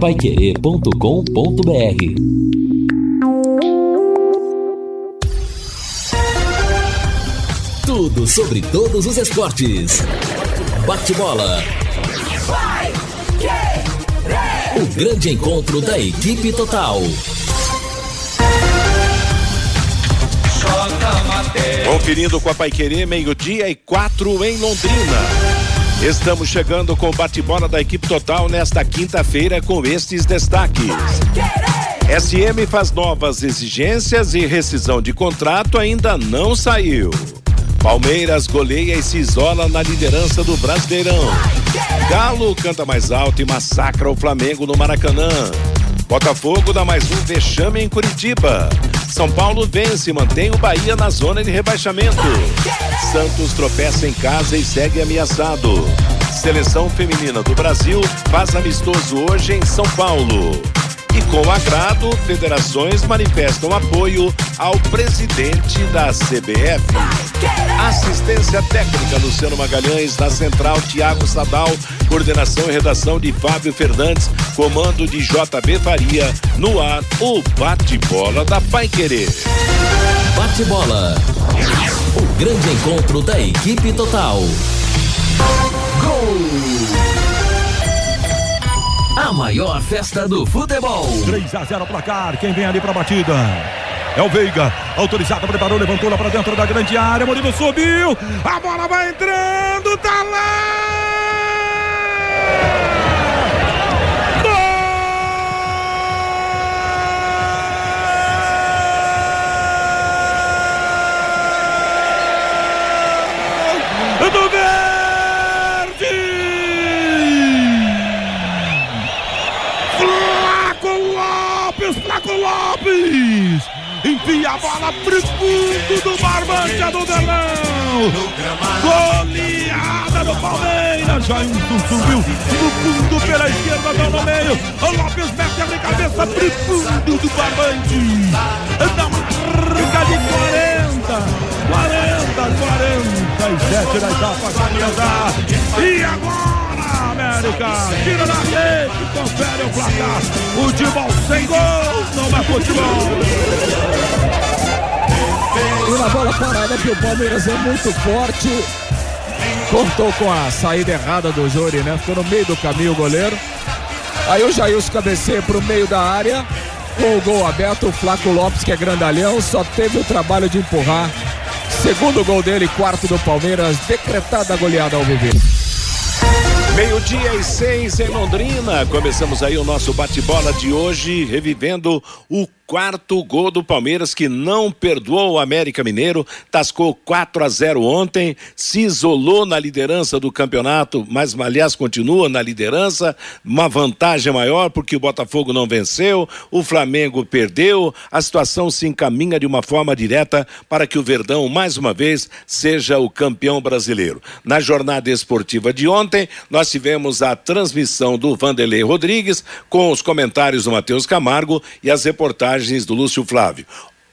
paiquerê.com.br Tudo sobre todos os esportes. Bate-bola. O grande encontro da equipe total. Conferindo com a Paiquerê, meio-dia e quatro em Londrina. Estamos chegando com o bate-bola da equipe total nesta quinta-feira com estes destaques. SM faz novas exigências e rescisão de contrato ainda não saiu. Palmeiras goleia e se isola na liderança do Brasileirão. Galo canta mais alto e massacra o Flamengo no Maracanã. Botafogo dá mais um vexame em Curitiba. São Paulo vence e mantém o Bahia na zona de rebaixamento. Santos tropeça em casa e segue ameaçado. Seleção feminina do Brasil faz amistoso hoje em São Paulo. E com agrado, federações manifestam apoio ao presidente da CBF. Assistência técnica Luciano Magalhães, na central Tiago Sadal, coordenação e redação de Fábio Fernandes, comando de JB Faria, no ar o bate-bola da Pai Querer. Bate-bola. O grande encontro da equipe total. Gol! A maior festa do futebol. 3 a 0 placar. Quem vem ali pra batida? É o Veiga, autorizado, preparou, levantou lá pra dentro da grande área. Murilo subiu, a bola vai entrando, tá lá! Tira na rede, confere o placar. Futebol sem gol, não é futebol. E na bola parada que o Palmeiras é muito forte. Cortou com a saída errada do Jori, né? Ficou no meio do caminho o goleiro. Aí o Jailson cabeceia pro meio da área. Com o gol aberto, o Flaco Lopes, que é grandalhão, só teve o trabalho de empurrar. Segundo gol dele, quarto do Palmeiras, decretada a goleada ao viver. Meio-dia e seis em Londrina. Começamos aí o nosso bate-bola de hoje, revivendo o quarto gol do Palmeiras que não perdoou o América Mineiro, tascou 4 a 0 ontem, se isolou na liderança do campeonato, mas aliás continua na liderança, uma vantagem maior porque o Botafogo não venceu, o Flamengo perdeu, a situação se encaminha de uma forma direta para que o Verdão mais uma vez seja o campeão brasileiro. Na jornada esportiva de ontem, nós tivemos a transmissão do Vanderlei Rodrigues com os comentários do Matheus Camargo e as reportagens imagens do Lúcio Flávio.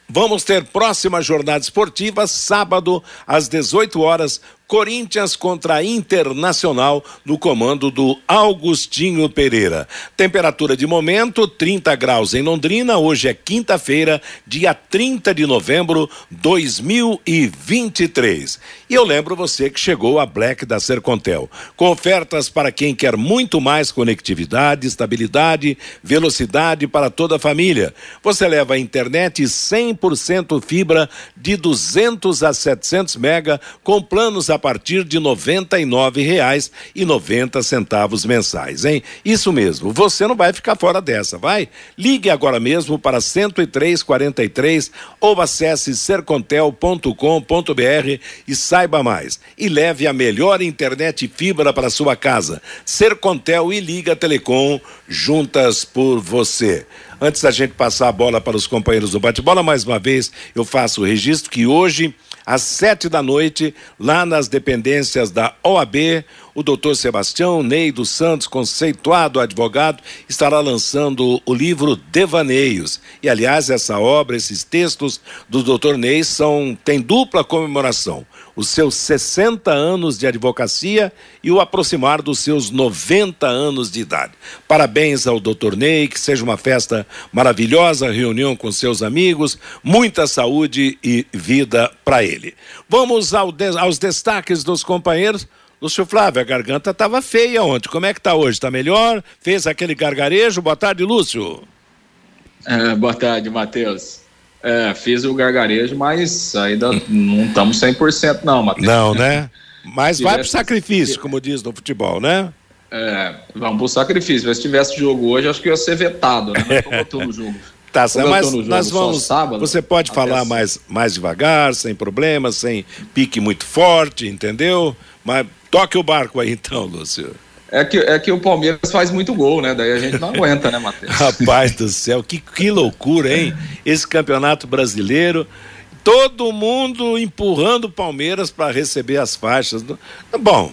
Vamos ter próxima jornada esportiva, sábado, às 18 horas, Corinthians contra Internacional no comando do Augustinho Pereira. Temperatura de momento 30 graus em Londrina. Hoje é quinta-feira, dia 30 de novembro 2023. E eu lembro você que chegou a Black da Sercontel, com ofertas para quem quer muito mais conectividade, estabilidade, velocidade para toda a família. Você leva a internet 100% fibra de 200 a 700 mega com planos a partir de R$ 99,90 mensais, hein? Isso mesmo, você não vai ficar fora dessa, vai? Ligue agora mesmo para 10343 ou acesse sercontel.com.br e saiba mais. E leve a melhor internet fibra para sua casa. Sercontel e Liga Telecom juntas por você. Antes da gente passar a bola para os companheiros do bate-bola, mais uma vez eu faço o registro que hoje às sete da noite, lá nas dependências da OAB, o doutor Sebastião Ney dos Santos, conceituado advogado, estará lançando o livro Devaneios. E, aliás, essa obra, esses textos do doutor Ney são, tem dupla comemoração os seus 60 anos de advocacia e o aproximar dos seus 90 anos de idade. Parabéns ao Dr. Ney, que seja uma festa maravilhosa, reunião com seus amigos, muita saúde e vida para ele. Vamos ao de, aos destaques dos companheiros. Lúcio Flávio, a garganta estava feia ontem. Como é que está hoje? Está melhor? Fez aquele gargarejo? Boa tarde, Lúcio. É, boa tarde, Matheus. É, fiz o gargarejo, mas ainda não estamos 100% não, Matheus. Não, né? Mas vai pro sacrifício, como diz no futebol, né? É, vamos pro sacrifício. Mas se tivesse jogo hoje, acho que ia ser vetado, né? Mas como eu tô no jogo. Tá, mas nós vamos. Sábado, você pode falar mais, mais devagar, sem problemas, sem pique muito forte, entendeu? Mas toque o barco aí então, Lúcio. É que, é que o Palmeiras faz muito gol, né? Daí a gente não aguenta, né, Matheus? Rapaz do céu, que, que loucura, hein? Esse campeonato brasileiro. Todo mundo empurrando o Palmeiras para receber as faixas. Bom,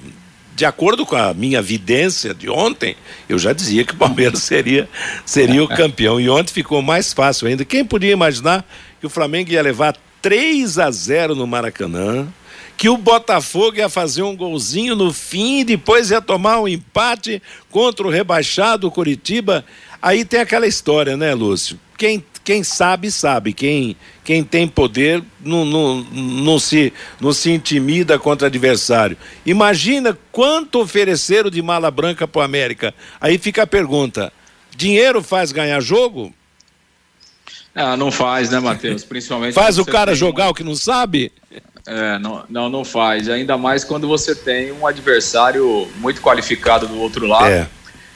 de acordo com a minha vidência de ontem, eu já dizia que o Palmeiras seria, seria o campeão. E ontem ficou mais fácil ainda. Quem podia imaginar que o Flamengo ia levar 3 a 0 no Maracanã? Que o Botafogo ia fazer um golzinho no fim e depois ia tomar um empate contra o rebaixado Curitiba. Aí tem aquela história, né, Lúcio? Quem, quem sabe, sabe. Quem, quem tem poder não, não, não, se, não se intimida contra adversário. Imagina quanto ofereceram de mala branca para o América. Aí fica a pergunta: dinheiro faz ganhar jogo? Ah, não faz, né, Matheus? Principalmente. Faz o cara jogar o que não sabe? É, não, não, não faz. Ainda mais quando você tem um adversário muito qualificado do outro lado. É.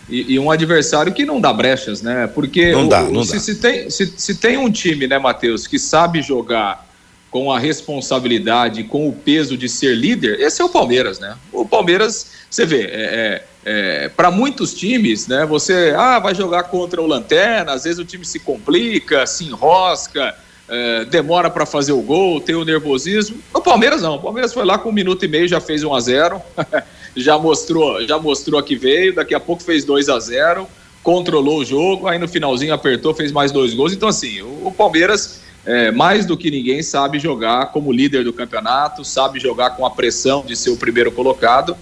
E, e, um adversário que não dá brechas, né? Porque não dá, não se, dá. Se, tem, se, se tem um time, né, Matheus, que sabe jogar com a responsabilidade, com o peso de ser líder, esse é o Palmeiras, né? O Palmeiras, você vê, é, é, é para muitos times, né? Você ah, vai jogar contra o Lanterna, às vezes o time se complica, se enrosca, é, demora para fazer o gol, tem o nervosismo. O Palmeiras não. O Palmeiras foi lá com um minuto e meio, já fez 1 a 0 já mostrou, já mostrou que veio, daqui a pouco fez 2 a 0 controlou o jogo, aí no finalzinho apertou, fez mais dois gols. Então, assim, o, o Palmeiras, é, mais do que ninguém, sabe jogar como líder do campeonato, sabe jogar com a pressão de ser o primeiro colocado.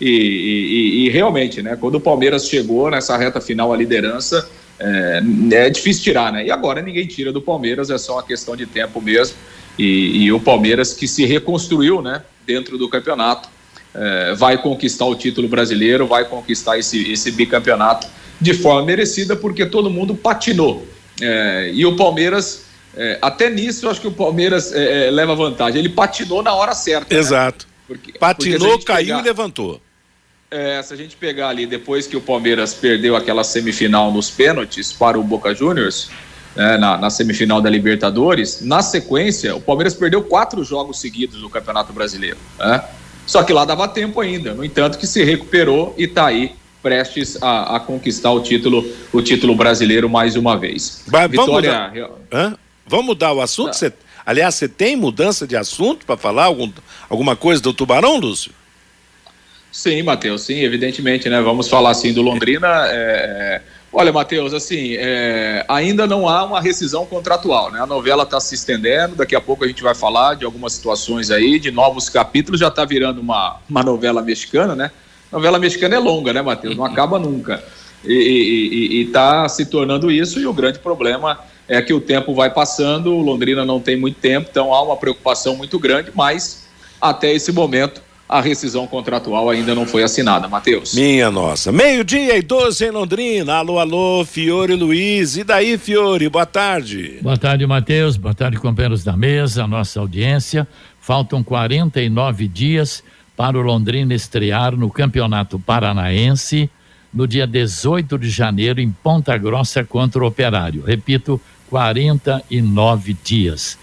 E, e, e realmente, né, quando o Palmeiras chegou nessa reta final à liderança, é, é, difícil tirar, né? E agora ninguém tira do Palmeiras, é só uma questão de tempo mesmo. E, e o Palmeiras que se reconstruiu, né, dentro do campeonato, é, vai conquistar o título brasileiro, vai conquistar esse, esse bicampeonato de forma merecida, porque todo mundo patinou. É, e o Palmeiras, é, até nisso, eu acho que o Palmeiras é, é, leva vantagem. Ele patinou na hora certa. Né? Exato. Né? Porque, patinou, porque caiu pegar... e levantou. É, se a gente pegar ali, depois que o Palmeiras perdeu aquela semifinal nos pênaltis para o Boca Juniors, né, na, na, semifinal da Libertadores, na sequência, o Palmeiras perdeu quatro jogos seguidos no Campeonato Brasileiro. Né? Só que lá dava tempo ainda, no entanto que se recuperou e está aí prestes a, a, conquistar o título, o título brasileiro mais uma vez. Mas, Vitória... vamos, mudar, vamos mudar o assunto? Cê, aliás, você tem mudança de assunto para falar algum, alguma coisa do Tubarão, Lúcio? Sim, Matheus, sim, evidentemente, né? Vamos falar assim do Londrina. É, é... Olha, Matheus, assim, é... ainda não há uma rescisão contratual, né? A novela está se estendendo, daqui a pouco a gente vai falar de algumas situações aí, de novos capítulos, já está virando uma, uma novela mexicana, né? A novela mexicana é longa, né, Matheus? Não acaba nunca. E está se tornando isso, e o grande problema é que o tempo vai passando, o Londrina não tem muito tempo, então há uma preocupação muito grande, mas até esse momento a rescisão contratual ainda não foi assinada, Matheus. Minha nossa. Meio-dia e 12 em Londrina. Alô, alô, Fiore Luiz. E daí, Fiore? Boa tarde. Boa tarde, Matheus. Boa tarde, companheiros da mesa, nossa audiência. Faltam 49 dias para o Londrina estrear no Campeonato Paranaense no dia 18 de janeiro em Ponta Grossa contra o Operário. Repito, 49 dias.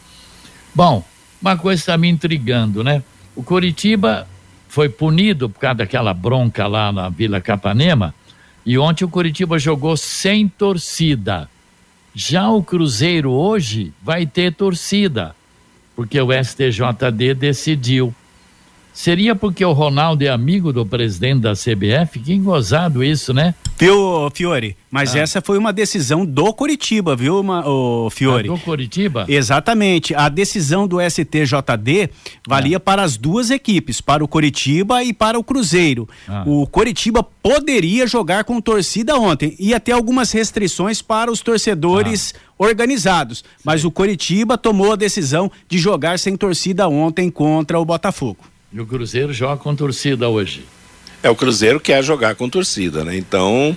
Bom, uma coisa está me intrigando, né? O Coritiba foi punido por causa daquela bronca lá na Vila Capanema. E ontem o Curitiba jogou sem torcida. Já o Cruzeiro hoje vai ter torcida, porque o STJD decidiu. Seria porque o Ronaldo é amigo do presidente da CBF? Que gozado isso, né? Viu, Fiore? Mas ah. essa foi uma decisão do Coritiba, viu, o Fiore? Ah, do Coritiba? Exatamente. A decisão do STJD valia ah. para as duas equipes, para o Coritiba e para o Cruzeiro. Ah. O Coritiba poderia jogar com torcida ontem. Ia ter algumas restrições para os torcedores organizados. Sim. Mas o Coritiba tomou a decisão de jogar sem torcida ontem contra o Botafogo. E o Cruzeiro joga com torcida hoje. É, o Cruzeiro quer jogar com torcida, né? Então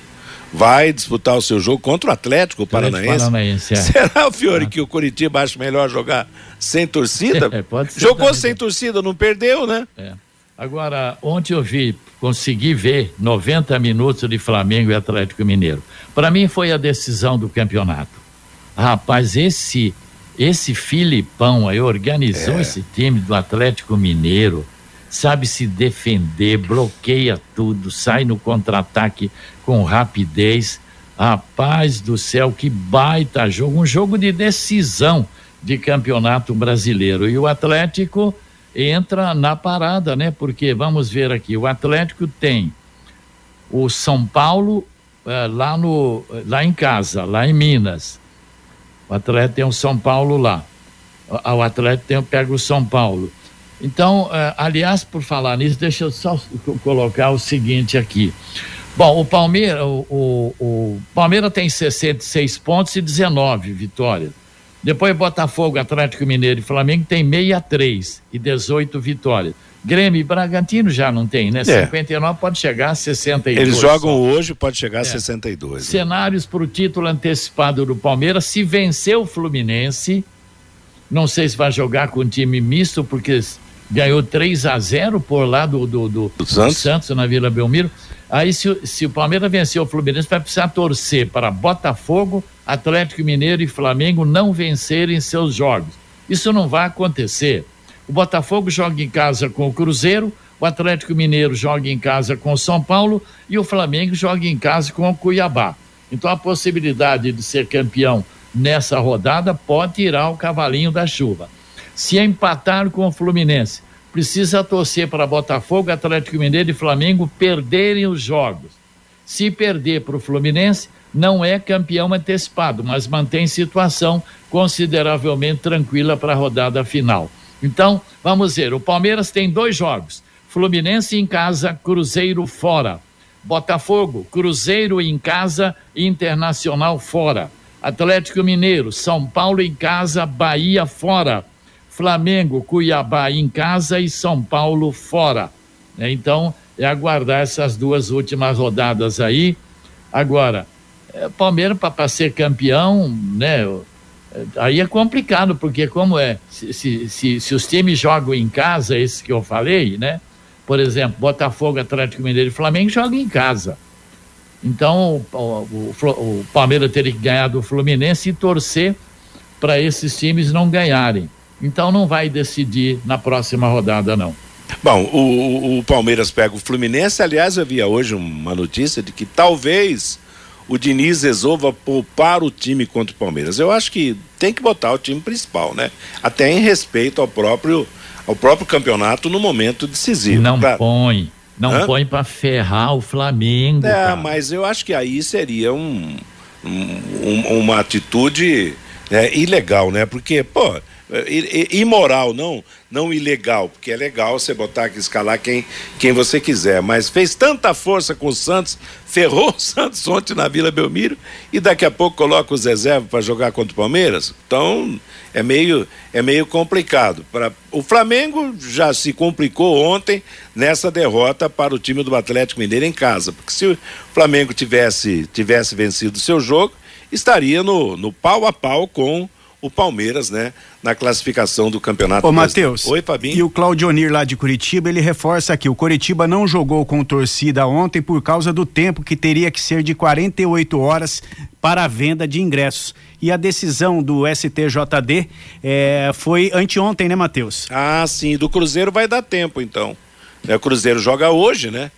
vai disputar o seu jogo contra o Atlético Paranaense. Paranaense é. Será, o Fiore, ah. que o Curitiba acha melhor jogar sem torcida? É, pode ser Jogou também. sem torcida, não perdeu, né? É. Agora, ontem eu vi, consegui ver 90 minutos de Flamengo e Atlético Mineiro. Para mim foi a decisão do campeonato. Rapaz, esse esse Filipão aí organizou é. esse time do Atlético Mineiro sabe se defender, bloqueia tudo, sai no contra-ataque com rapidez. Rapaz do céu, que baita jogo, um jogo de decisão de campeonato brasileiro. E o Atlético entra na parada, né? Porque vamos ver aqui, o Atlético tem o São Paulo é, lá no lá em casa, lá em Minas. O Atlético tem o São Paulo lá. O Atlético tem, pega o São Paulo. Então, eh, aliás, por falar nisso, deixa eu só colocar o seguinte aqui. Bom, o Palmeiras, o, o, o Palmeiras tem 66 pontos e 19 vitórias. Depois Botafogo, Atlético Mineiro e Flamengo tem 63 e 18 vitórias. Grêmio e Bragantino já não tem, né? É. 59 pode chegar a 62. Eles jogam só. hoje, pode chegar a 62. Né? Cenários para o título antecipado do Palmeiras, se vencer o Fluminense, não sei se vai jogar com time misto, porque ganhou 3 a 0 por lá do, do, do, do Santos. Santos. na Vila Belmiro. Aí, se, se o Palmeiras vencer o Fluminense, vai precisar torcer para Botafogo, Atlético Mineiro e Flamengo não vencerem seus jogos. Isso não vai acontecer. O Botafogo joga em casa com o Cruzeiro, o Atlético Mineiro joga em casa com o São Paulo e o Flamengo joga em casa com o Cuiabá. Então a possibilidade de ser campeão nessa rodada pode tirar o cavalinho da chuva. Se empatar com o Fluminense, precisa torcer para Botafogo, Atlético Mineiro e Flamengo perderem os jogos. Se perder para o Fluminense, não é campeão antecipado, mas mantém situação consideravelmente tranquila para a rodada final. Então, vamos ver: o Palmeiras tem dois jogos: Fluminense em casa, Cruzeiro fora. Botafogo, Cruzeiro em casa, Internacional fora. Atlético Mineiro, São Paulo em casa, Bahia fora. Flamengo, Cuiabá em casa e São Paulo fora. Né? Então, é aguardar essas duas últimas rodadas aí. Agora, é, Palmeiras para ser campeão, né? Aí é complicado, porque como é, se, se, se, se, os times jogam em casa, esses que eu falei, né? Por exemplo, Botafogo, Atlético Mineiro e Flamengo jogam em casa. Então, o, o, o Palmeiras teria que ganhar do Fluminense e torcer para esses times não ganharem. Então não vai decidir na próxima rodada, não. Bom, o, o, Palmeiras pega o Fluminense. Aliás, eu havia hoje uma notícia de que talvez o Diniz resolva poupar o time contra o Palmeiras. Eu acho que tem que botar o time principal, né? Até em respeito ao próprio, ao próprio campeonato no momento decisivo. Não pra... põe. Não Hã? põe para ferrar o Flamengo. É, cara. mas eu acho que aí seria um, um uma atitude né, ilegal, né? Porque, pô é, imoral, não, não ilegal, porque é legal você botar aqui, escalar quem, quem você quiser, mas fez tanta força com o Santos, ferrou o Santos ontem na Vila Belmiro e daqui a pouco coloca os reservas para jogar contra o Palmeiras. Então é meio, é meio complicado. Pra, o Flamengo já se complicou ontem nessa derrota para o time do Atlético Mineiro em casa, porque se o Flamengo tivesse, tivesse vencido o seu jogo, estaria no, no pau a pau com o Palmeiras, né, na classificação do campeonato. Ô, Matheus. Oi, Fabinho. E o Claudionir lá de Curitiba, ele reforça aqui: o Curitiba não jogou com torcida ontem por causa do tempo que teria que ser de 48 horas para a venda de ingressos. E a decisão do STJD é, foi anteontem, né, Matheus? Ah, sim. Do Cruzeiro vai dar tempo, então. É, o Cruzeiro joga hoje, né?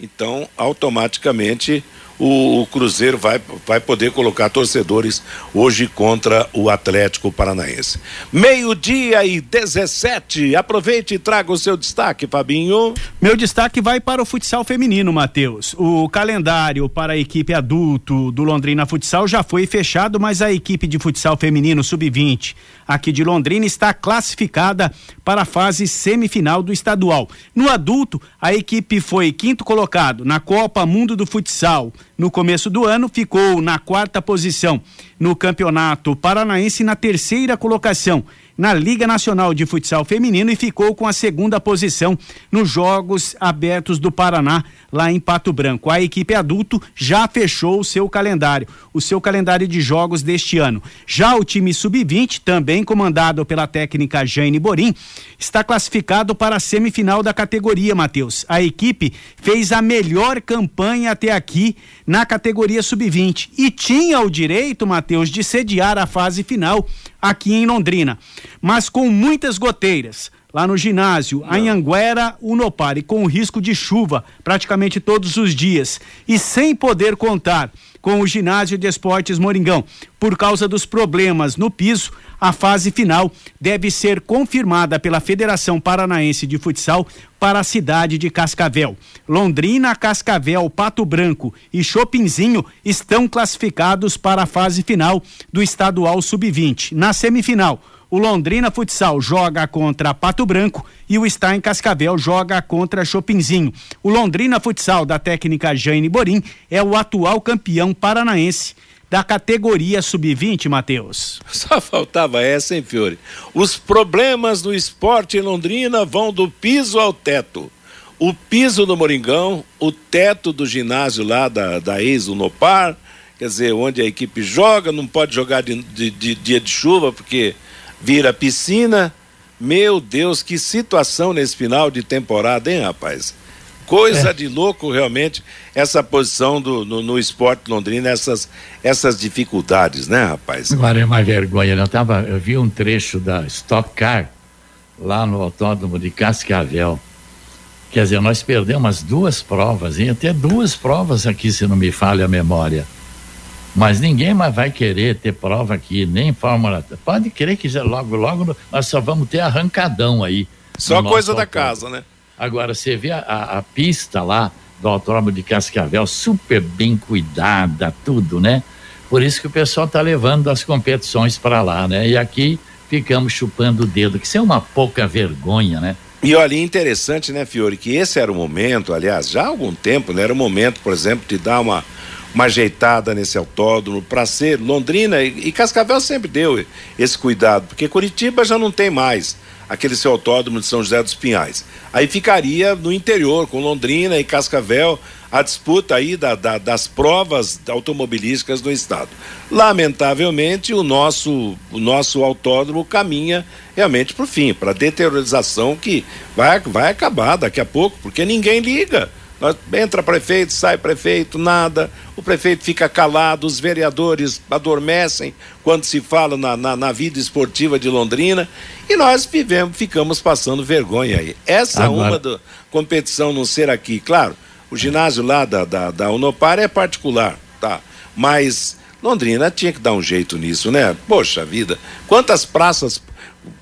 Então, automaticamente o, o, Cruzeiro vai, vai poder colocar torcedores hoje contra o Atlético Paranaense. Meio-dia e 17. Aproveite e traga o seu destaque, Fabinho. Meu destaque vai para o futsal feminino, Matheus. O calendário para a equipe adulto do Londrina Futsal já foi fechado, mas a equipe de futsal feminino sub-20 aqui de Londrina está classificada para a fase semifinal do estadual. No adulto, a equipe foi quinto colocado na Copa Mundo do Futsal. No começo do ano, ficou na quarta posição no Campeonato Paranaense na terceira colocação na Liga Nacional de Futsal Feminino e ficou com a segunda posição nos Jogos Abertos do Paraná, lá em Pato Branco. A equipe adulto já fechou o seu calendário, o seu calendário de jogos deste ano. Já o time sub-20, também comandado pela técnica Jane Borim, está classificado para a semifinal da categoria, Matheus. A equipe fez a melhor campanha até aqui na categoria sub-20 e tinha o direito, Matheus, de sediar a fase final aqui em Londrina, mas com muitas goteiras. Lá no ginásio, Não. Anhanguera, Unopar, e com o risco de chuva praticamente todos os dias. E sem poder contar com o ginásio de esportes Moringão. Por causa dos problemas no piso, a fase final deve ser confirmada pela Federação Paranaense de Futsal para a cidade de Cascavel. Londrina, Cascavel, Pato Branco e Chopinzinho estão classificados para a fase final do estadual sub-20. Na semifinal, o Londrina Futsal joga contra Pato Branco e o Está em Cascavel joga contra Chopinzinho. O Londrina Futsal da técnica Jane Borim é o atual campeão paranaense da categoria sub-20, Matheus. Só faltava essa, hein, Fiore? Os problemas do esporte em Londrina vão do piso ao teto. O piso do Moringão, o teto do ginásio lá da, da ex-Unopar, quer dizer, onde a equipe joga, não pode jogar de, de, de dia de chuva, porque vira piscina. Meu Deus, que situação nesse final de temporada, hein, rapaz? Coisa é. de louco realmente essa posição do, no, no, esporte londrino, essas, essas dificuldades, né, rapaz? Agora é uma vergonha, né? eu, tava, eu vi um trecho da Stock Car lá no autódromo de Cascavel. Quer dizer, nós perdemos duas provas, hein? até duas provas aqui, se não me falha a memória. Mas ninguém mais vai querer ter prova aqui, nem Fórmula. Pode crer que já logo, logo nós só vamos ter arrancadão aí. Só coisa da casa, né? Agora, você vê a, a, a pista lá do Autódromo de Cascavel, super bem cuidada, tudo, né? Por isso que o pessoal está levando as competições para lá, né? E aqui ficamos chupando o dedo, que isso é uma pouca vergonha, né? E olha, interessante, né, Fiore, que esse era o momento, aliás, já há algum tempo, né? Era o momento, por exemplo, de dar uma uma ajeitada nesse autódromo para ser Londrina e, e, Cascavel sempre deu esse cuidado, porque Curitiba já não tem mais aquele seu autódromo de São José dos Pinhais. Aí ficaria no interior, com Londrina e Cascavel, a disputa aí da, da, das provas automobilísticas do estado. Lamentavelmente, o nosso, o nosso autódromo caminha realmente para o fim, para a deteriorização que vai, vai acabar daqui a pouco, porque ninguém liga. Nós, entra prefeito, sai prefeito, nada. O prefeito fica calado, os vereadores adormecem quando se fala na, na, na vida esportiva de Londrina. E nós vivemos, ficamos passando vergonha aí. Essa Agora... uma da competição não ser aqui. Claro, o ginásio lá da, da, da Unopar é particular, tá? Mas Londrina tinha que dar um jeito nisso, né? Poxa vida, quantas praças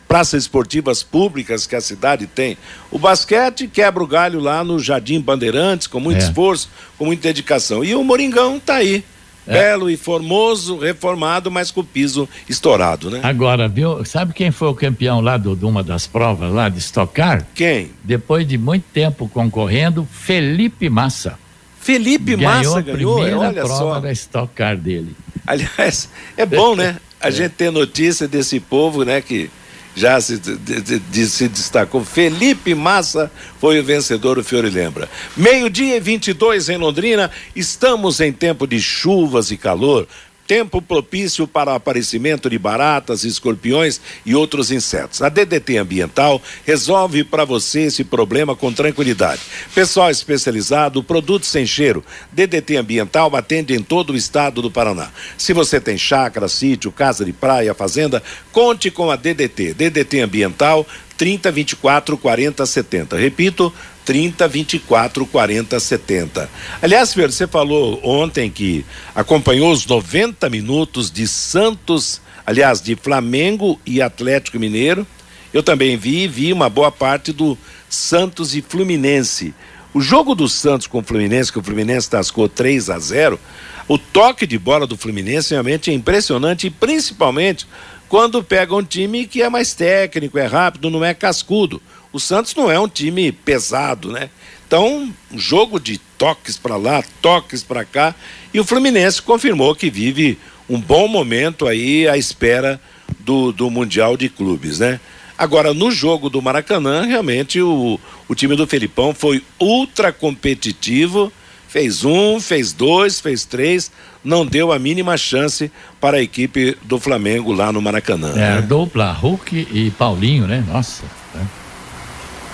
praças esportivas públicas que a cidade tem. O basquete quebra o galho lá no Jardim Bandeirantes, com muito é. esforço, com muita dedicação. E o Moringão está aí. É. Belo e formoso, reformado, mas com o piso estourado, né? Agora, viu? Sabe quem foi o campeão lá do, de uma das provas lá de estocar? Quem? Depois de muito tempo concorrendo, Felipe Massa. Felipe ganhou Massa ganhou, a primeira olha prova só. da estocar dele. Aliás, é bom, né? A é. gente ter notícia desse povo, né? Que já se, de, de, se destacou. Felipe Massa foi o vencedor, o Fiore lembra. Meio-dia e 22 em Londrina, estamos em tempo de chuvas e calor. Tempo propício para o aparecimento de baratas, escorpiões e outros insetos. A DDT Ambiental resolve para você esse problema com tranquilidade. Pessoal especializado, produtos sem cheiro. DDT Ambiental atende em todo o estado do Paraná. Se você tem chácara, sítio, casa de praia, fazenda, conte com a DDT. DDT Ambiental 30 24 40 70. Repito, 30, 24, 40, 70. Aliás, você falou ontem que acompanhou os 90 minutos de Santos, aliás, de Flamengo e Atlético Mineiro. Eu também vi, vi uma boa parte do Santos e Fluminense. O jogo do Santos com o Fluminense, que o Fluminense tascou 3 a 0, o toque de bola do Fluminense realmente é impressionante, e principalmente quando pega um time que é mais técnico, é rápido, não é cascudo. O Santos não é um time pesado, né? Então, jogo de toques para lá, toques para cá, e o Fluminense confirmou que vive um bom momento aí à espera do, do Mundial de Clubes, né? Agora, no jogo do Maracanã, realmente o, o time do Felipão foi ultra competitivo, fez um, fez dois, fez três, não deu a mínima chance para a equipe do Flamengo lá no Maracanã. É, né? dupla, Hulk e Paulinho, né? Nossa. Né?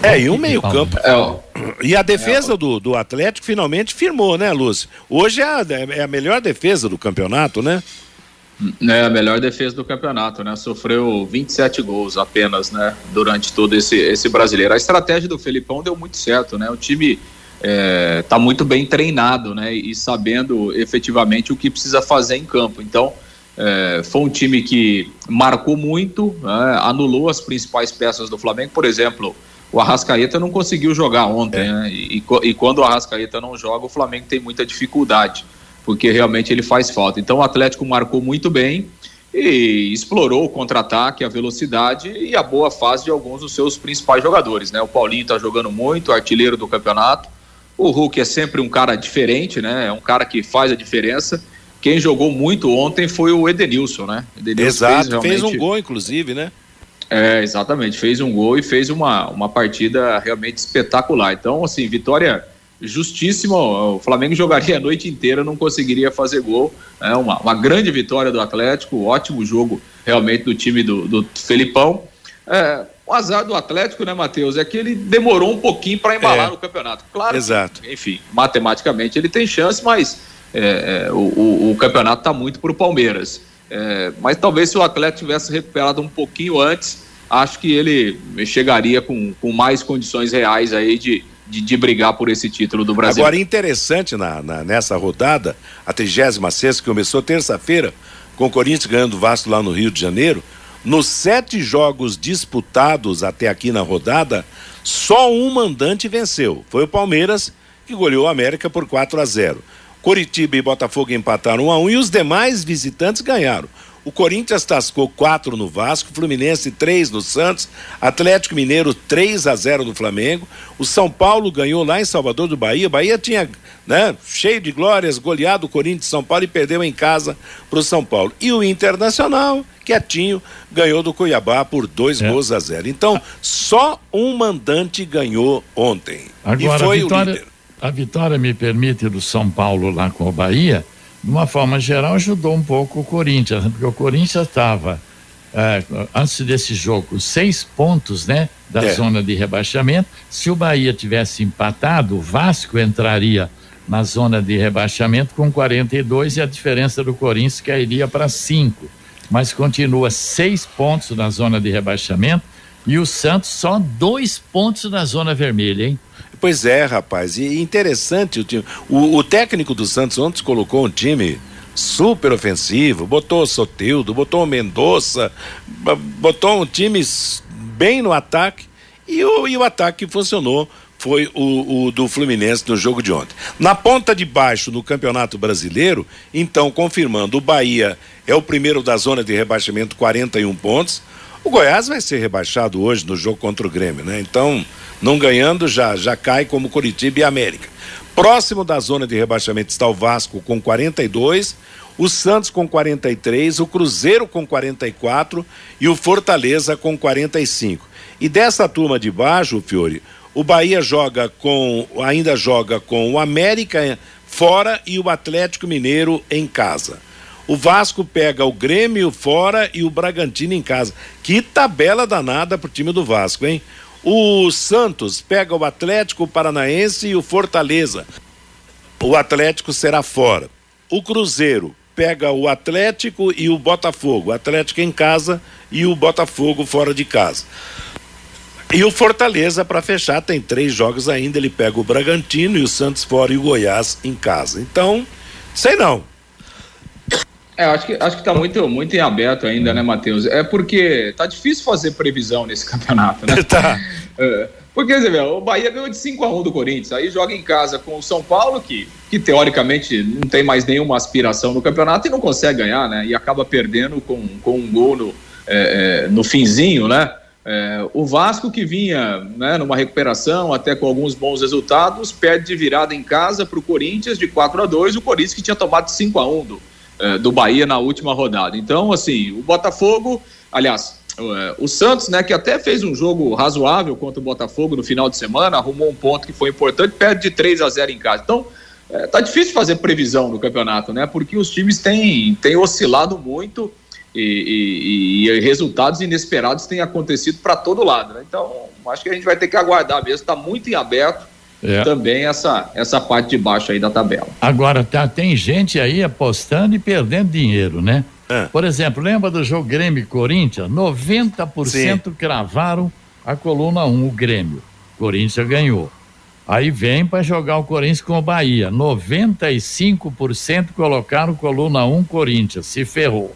É, e o meio-campo. É, e a defesa é, do, do Atlético finalmente firmou, né, Lúcio? Hoje é a, é a melhor defesa do campeonato, né? É a melhor defesa do campeonato, né? Sofreu 27 gols apenas, né? Durante todo esse, esse brasileiro. A estratégia do Felipão deu muito certo, né? O time está é, muito bem treinado, né? E sabendo efetivamente o que precisa fazer em campo. Então, é, foi um time que marcou muito, né? anulou as principais peças do Flamengo. Por exemplo, o Arrascaeta não conseguiu jogar ontem, é. né? E, e, quando o Arrascaeta não joga, o Flamengo tem muita dificuldade porque realmente ele faz falta. Então o Atlético marcou muito bem e explorou o contra-ataque, a velocidade e a boa fase de alguns dos seus principais jogadores, né? O Paulinho está jogando muito, artilheiro do campeonato. O Hulk é sempre um cara diferente, né? É um cara que faz a diferença. Quem jogou muito ontem foi o Edenilson, né? Edenilson Exato, fez, realmente... fez um gol, inclusive, né? É, exatamente, fez um gol e fez uma, uma partida realmente espetacular. Então, assim, vitória justíssimo. O Flamengo jogaria a noite inteira, não conseguiria fazer gol. É uma, uma grande vitória do Atlético, ótimo jogo realmente do time do, do Felipão. É, o azar do Atlético, né, Matheus, é que ele demorou um pouquinho para embalar é, no campeonato. Claro, exato. Que, enfim, matematicamente ele tem chance, mas é, é, o, o, o, campeonato está muito para o Palmeiras. É, mas talvez se o Atlético tivesse recuperado um pouquinho antes, acho que ele chegaria com, com mais condições reais aí de, de, de, brigar por esse título do Brasil. Agora, interessante na, na nessa rodada, a 36 que começou terça-feira, com o Corinthians ganhando o Vasco lá no Rio de Janeiro. Nos sete jogos disputados até aqui na rodada, só um mandante venceu. Foi o Palmeiras, que goleou o América por 4 a 0. Coritiba e Botafogo empataram 1 a 1 e os demais visitantes ganharam. O Corinthians tascou 4 no Vasco, Fluminense 3 no Santos, Atlético Mineiro 3 a 0 no Flamengo. O São Paulo ganhou lá em Salvador do Bahia. Bahia tinha, né, cheio de glórias, goleado o Corinthians São Paulo e perdeu em casa para o São Paulo. E o Internacional, quietinho, ganhou do Cuiabá por 2 é. gols a 0. Então, só um mandante ganhou ontem. Agora, e foi vitória, o líder. A vitória me permite do São Paulo lá com o Bahia de uma forma geral, ajudou um pouco o Corinthians, né? porque o Corinthians estava, é, antes desse jogo, seis pontos né, da é. zona de rebaixamento. Se o Bahia tivesse empatado, o Vasco entraria na zona de rebaixamento com 42 e a diferença do Corinthians cairia para cinco. Mas continua seis pontos na zona de rebaixamento e o Santos só dois pontos na zona vermelha, hein? Pois é, rapaz. E interessante o time. O, o técnico do Santos ontem colocou um time super ofensivo, botou o Soteldo, botou o Mendonça, botou um time bem no ataque e o, e o ataque funcionou foi o, o, do Fluminense no jogo de ontem. Na ponta de baixo no Campeonato Brasileiro, então confirmando, o Bahia é o primeiro da zona de rebaixamento, 41 pontos. O Goiás vai ser rebaixado hoje no jogo contra o Grêmio, né? Então, não ganhando, já, já cai como Curitiba e América. Próximo da zona de rebaixamento está o Vasco com 42, o Santos com 43, o Cruzeiro com 44 e o Fortaleza com 45. E dessa turma de baixo, Fiore, o Bahia joga com, ainda joga com o América fora e o Atlético Mineiro em casa. O Vasco pega o Grêmio fora e o Bragantino em casa. Que tabela danada pro time do Vasco, hein? O Santos pega o Atlético Paranaense e o Fortaleza. O Atlético será fora. O Cruzeiro pega o Atlético e o Botafogo. O Atlético em casa e o Botafogo fora de casa. E o Fortaleza, para fechar, tem três jogos ainda. Ele pega o Bragantino e o Santos fora e o Goiás em casa. Então, sei não. É, acho que acho que está muito muito em aberto ainda, né, Matheus? É porque tá difícil fazer previsão nesse campeonato, né? tá. É, porque o Bahia ganhou de 5 a 1 do Corinthians, aí joga em casa com o São Paulo, que, que teoricamente não tem mais nenhuma aspiração no campeonato e não consegue ganhar, né? E acaba perdendo com, com um gol no, é, é no finzinho, né? É, o Vasco, que vinha né, numa recuperação, até com alguns bons resultados, perde de virada em casa para o Corinthians de 4 a 2 o Corinthians que tinha tomado 5 a 1 do, é, do Bahia na última rodada. Então, assim, o Botafogo, aliás, é, o Santos, né, que até fez um jogo razoável contra o Botafogo no final de semana, arrumou um ponto que foi importante, perde de 3 a 0 em casa. Então, é, tá difícil fazer previsão no campeonato, né? Porque os times têm, têm oscilado muito e, e, e, resultados inesperados têm acontecido para todo lado. Né? Então, acho que a gente vai ter que aguardar mesmo. Está muito em aberto é. também essa, essa parte de baixo aí da tabela. Agora, tá, tem gente aí apostando e perdendo dinheiro, né? É. Por exemplo, lembra do jogo Grêmio Corinthians? 90% Sim. cravaram a coluna 1, o Grêmio. Corinthians ganhou. Aí vem para jogar o Corinthians com o Bahia. 95% colocaram coluna 1 Corinthians. Se ferrou.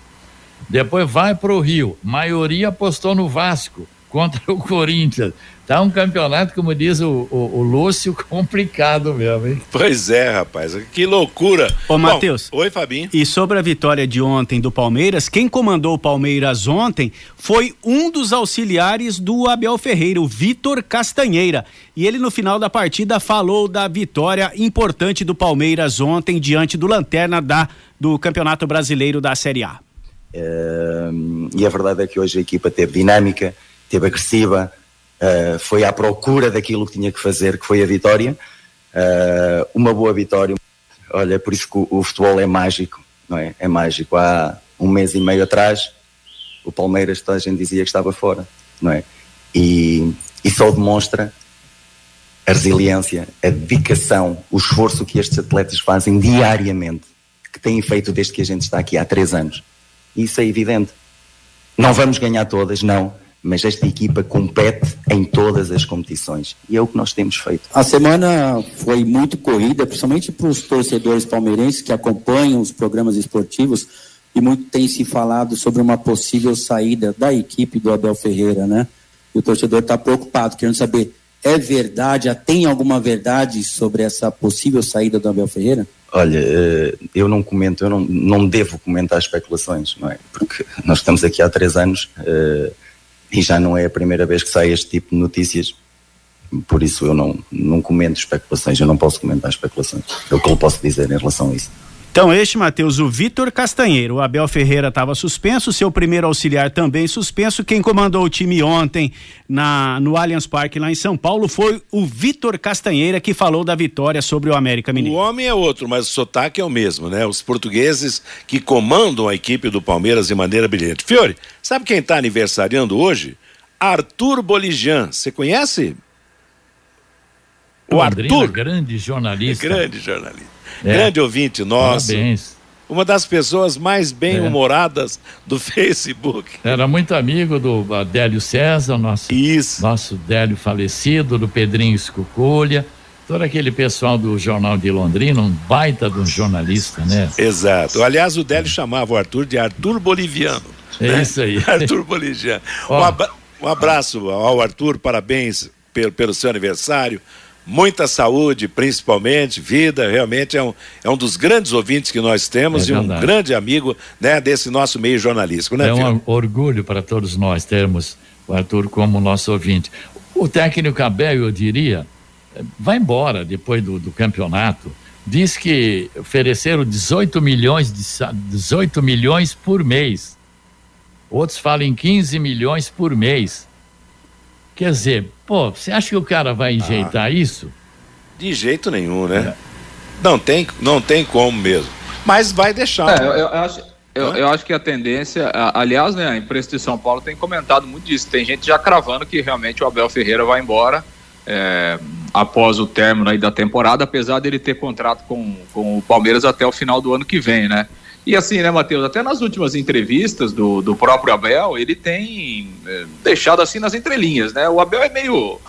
Depois vai para o Rio. Maioria apostou no Vasco contra o Corinthians. Tá um campeonato, como diz o, o, o Lúcio, complicado mesmo, hein? Pois é, rapaz. Que loucura. Ô, Matheus. Oi, Fabinho. E sobre a vitória de ontem do Palmeiras, quem comandou o Palmeiras ontem foi um dos auxiliares do Abel Ferreira, o Vitor Castanheira. E ele, no final da partida, falou da vitória importante do Palmeiras ontem diante do Lanterna da, do Campeonato Brasileiro da Série A e a verdade é que hoje a equipa teve dinâmica, teve agressiva, uh, foi à procura daquilo que tinha que fazer, que foi a vitória. Uh, uma boa vitória. Olha, por isso que o, o, futebol é mágico, não é? É mágico. Há um mês e meio atrás, o Palmeiras, toda a gente dizia que estava fora, não é? E, e só demonstra a resiliência, a dedicação, o esforço que estes atletas fazem diariamente, que têm feito desde que a gente está aqui há três anos. Isso é evidente. Não vamos ganhar todas, não. Mas esta equipa compete em todas as competições. E é o que nós temos feito. A semana foi muito corrida, principalmente para os torcedores palmeirenses que acompanham os programas esportivos. E muito tem se falado sobre uma possível saída da equipe do Abel Ferreira, né? E o torcedor está preocupado, querendo saber: é verdade? Tem alguma verdade sobre essa possível saída do Abel Ferreira? Olha, eh, eu não comento, eu não, não devo comentar especulações, não é? Porque nós estamos aqui há três anos uh, e já não é a primeira vez que sai este tipo de notícias, por isso eu não, não comento especulações, eu não posso comentar especulações. É o que eu posso dizer em relação a isso. Então, este, Matheus, o Vitor Castanheiro. O Abel Ferreira estava suspenso, seu primeiro auxiliar também suspenso. Quem comandou o time ontem na, no Allianz Parque, lá em São Paulo, foi o Vitor Castanheira, que falou da vitória sobre o América Mineiro. O homem é outro, mas o sotaque é o mesmo, né? Os portugueses que comandam a equipe do Palmeiras de maneira brilhante. Fiore, sabe quem está aniversariando hoje? Arthur Bolijan. Você conhece? O Londrina, Arthur. Grande jornalista. É grande jornalista. É. Grande ouvinte nosso. Parabéns. Uma das pessoas mais bem-humoradas é. do Facebook. Era muito amigo do Adélio César, nosso, Isso. nosso Délio falecido, do Pedrinho Escucolha, todo aquele pessoal do Jornal de Londrina, um baita de um jornalista, né? Exato. Aliás, o Délio chamava o Arthur de Arthur Boliviano. É né? isso aí. Arthur Boliviano. Um, um abraço ao Arthur, parabéns pelo, pelo seu aniversário muita saúde, principalmente, vida, realmente é um, é um dos grandes ouvintes que nós temos é e um grande amigo né, desse nosso meio jornalístico. Né, é um orgulho para todos nós termos o Arthur como nosso ouvinte. O técnico Abel, eu diria, vai embora depois do, do campeonato. Diz que ofereceram 18 milhões, de, 18 milhões por mês. Outros falam em 15 milhões por mês. Quer dizer, pô, você acha que o cara vai enjeitar ah, isso? De jeito nenhum, né? É. Não tem, não tem como mesmo. Mas vai deixar. É, eu, eu, acho, eu, eu, acho que a tendência, aliás, né, a imprensa de São Paulo tem comentado muito disso. Tem gente já cravando que realmente o Abel Ferreira vai embora. É, após o término aí da temporada, apesar dele ter contrato com, com o Palmeiras até o final do ano que vem, né? E assim, né, Matheus, até nas últimas entrevistas do, do próprio Abel, ele tem é, deixado assim nas entrelinhas, né? O Abel é meio.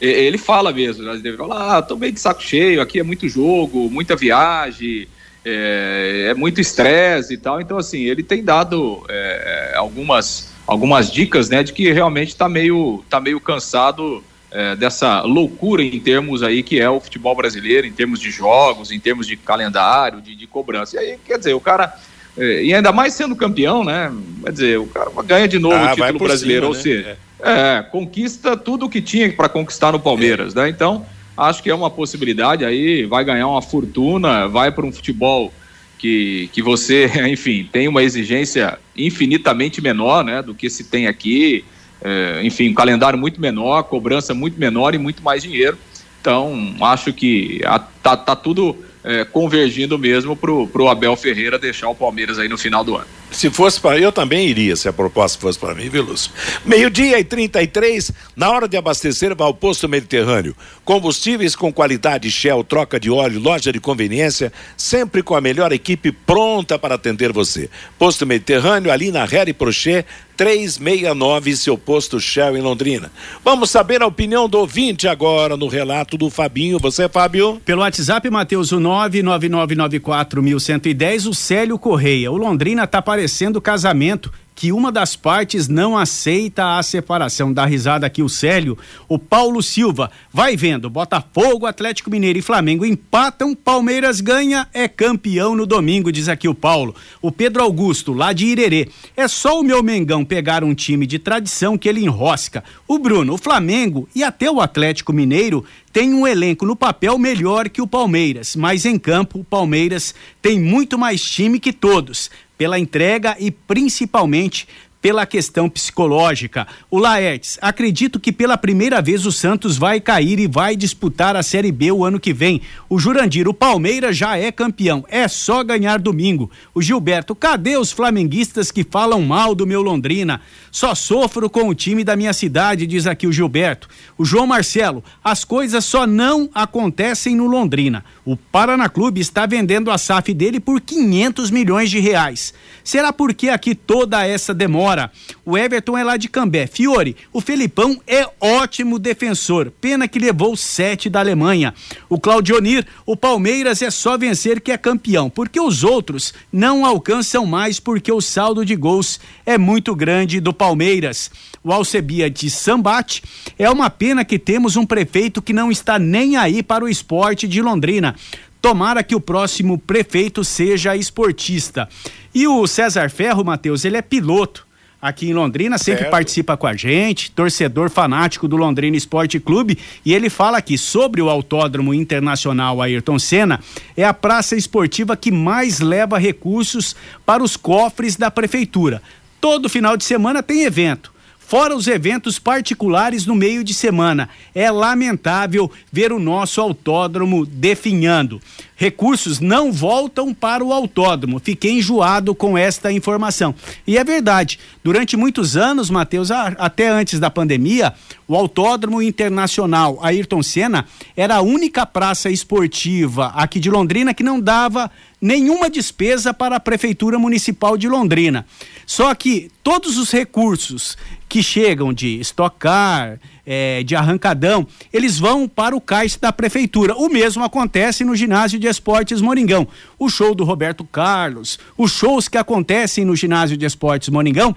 Ele fala mesmo, né? ele fala, ah, tô meio de saco cheio, aqui é muito jogo, muita viagem, é, é muito estresse e tal. Então, assim, ele tem dado é, algumas, algumas dicas, né, de que realmente está meio, tá meio cansado é, dessa loucura em termos aí que é o futebol brasileiro, em termos de jogos, em termos de calendário, de, de cobrança. E aí, quer dizer, o cara. É, e ainda mais sendo campeão, né? Quer dizer, o cara ganha de novo ah, o título brasileiro, cima, ou né? seja, é. é. conquista tudo o que tinha para conquistar no Palmeiras, né? Então, acho que é uma possibilidade aí, vai ganhar uma fortuna, vai para um futebol que, que você, enfim, tem uma exigência infinitamente menor, né, do que se tem aqui é, enfim, um calendário muito menor, cobrança muito menor e muito mais dinheiro. Então, acho que a, tá, tá tudo é, convergindo mesmo para o Abel Ferreira deixar o Palmeiras aí no final do ano. Se fosse para eu também iria, se a proposta fosse para mim, viu, Lúcio? Meio-dia e 33, na hora de abastecer, vá ao posto Mediterrâneo. Combustíveis com qualidade Shell, troca de óleo, loja de conveniência, sempre com a melhor equipe pronta para atender você. Posto Mediterrâneo, ali na Harry Prochet, 369, seu posto Shell em Londrina. Vamos saber a opinião do ouvinte agora no relato do Fabinho. Você, Fábio? Pelo WhatsApp, Matheus, o 99994110, o Célio Correia. O Londrina está parecendo casamento que uma das partes não aceita a separação. Dá risada aqui o Célio. O Paulo Silva, vai vendo, Botafogo, Atlético Mineiro e Flamengo empatam, Palmeiras ganha, é campeão no domingo, diz aqui o Paulo. O Pedro Augusto, lá de Irerê, é só o meu Mengão pegar um time de tradição que ele enrosca. O Bruno, o Flamengo e até o Atlético Mineiro tem um elenco no papel melhor que o Palmeiras, mas em campo o Palmeiras tem muito mais time que todos pela entrega e principalmente pela questão psicológica. O Laertes, acredito que pela primeira vez o Santos vai cair e vai disputar a Série B o ano que vem. O Jurandir, o Palmeiras já é campeão, é só ganhar domingo. O Gilberto, cadê os flamenguistas que falam mal do meu Londrina? Só sofro com o time da minha cidade, diz aqui o Gilberto. O João Marcelo, as coisas só não acontecem no Londrina. O Paraná Clube está vendendo a SAF dele por 500 milhões de reais. Será porque aqui toda essa demora? O Everton é lá de Cambé. Fiore, o Felipão é ótimo defensor. Pena que levou sete da Alemanha. O Claudionir, o Palmeiras é só vencer que é campeão, porque os outros não alcançam mais porque o saldo de gols é muito grande do Palmeiras. O Alcebia de Sambate é uma pena que temos um prefeito que não está nem aí para o esporte de Londrina. Tomara que o próximo prefeito seja esportista. E o César Ferro, Matheus, ele é piloto aqui em Londrina, sempre certo. participa com a gente, torcedor fanático do Londrina Esporte Clube, e ele fala aqui sobre o Autódromo Internacional Ayrton Senna, é a praça esportiva que mais leva recursos para os cofres da prefeitura. Todo final de semana tem evento fora os eventos particulares no meio de semana. É lamentável ver o nosso autódromo definhando. Recursos não voltam para o autódromo. Fiquei enjoado com esta informação. E é verdade. Durante muitos anos, Matheus, até antes da pandemia, o Autódromo Internacional Ayrton Senna era a única praça esportiva aqui de Londrina que não dava nenhuma despesa para a Prefeitura Municipal de Londrina. Só que todos os recursos que chegam de estocar, é, de arrancadão, eles vão para o caixa da prefeitura. O mesmo acontece no ginásio de esportes Moringão. O show do Roberto Carlos, os shows que acontecem no ginásio de esportes Moringão,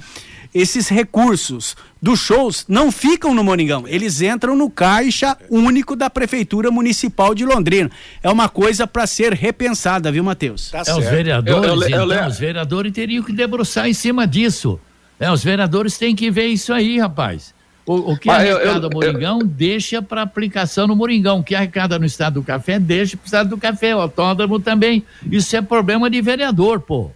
esses recursos dos shows não ficam no Moringão, eles entram no caixa único da Prefeitura Municipal de Londrina. É uma coisa para ser repensada, viu, Matheus? Tá é, os vereadores, eu, eu, eu, então, os vereadores teriam que debruçar em cima disso. É, os vereadores têm que ver isso aí, rapaz. O, o que arrecada no Moringão, deixa para aplicação no Moringão. O que arrecada no estado do café, deixa para o estado do café. O autódromo também. Isso é problema de vereador, pô.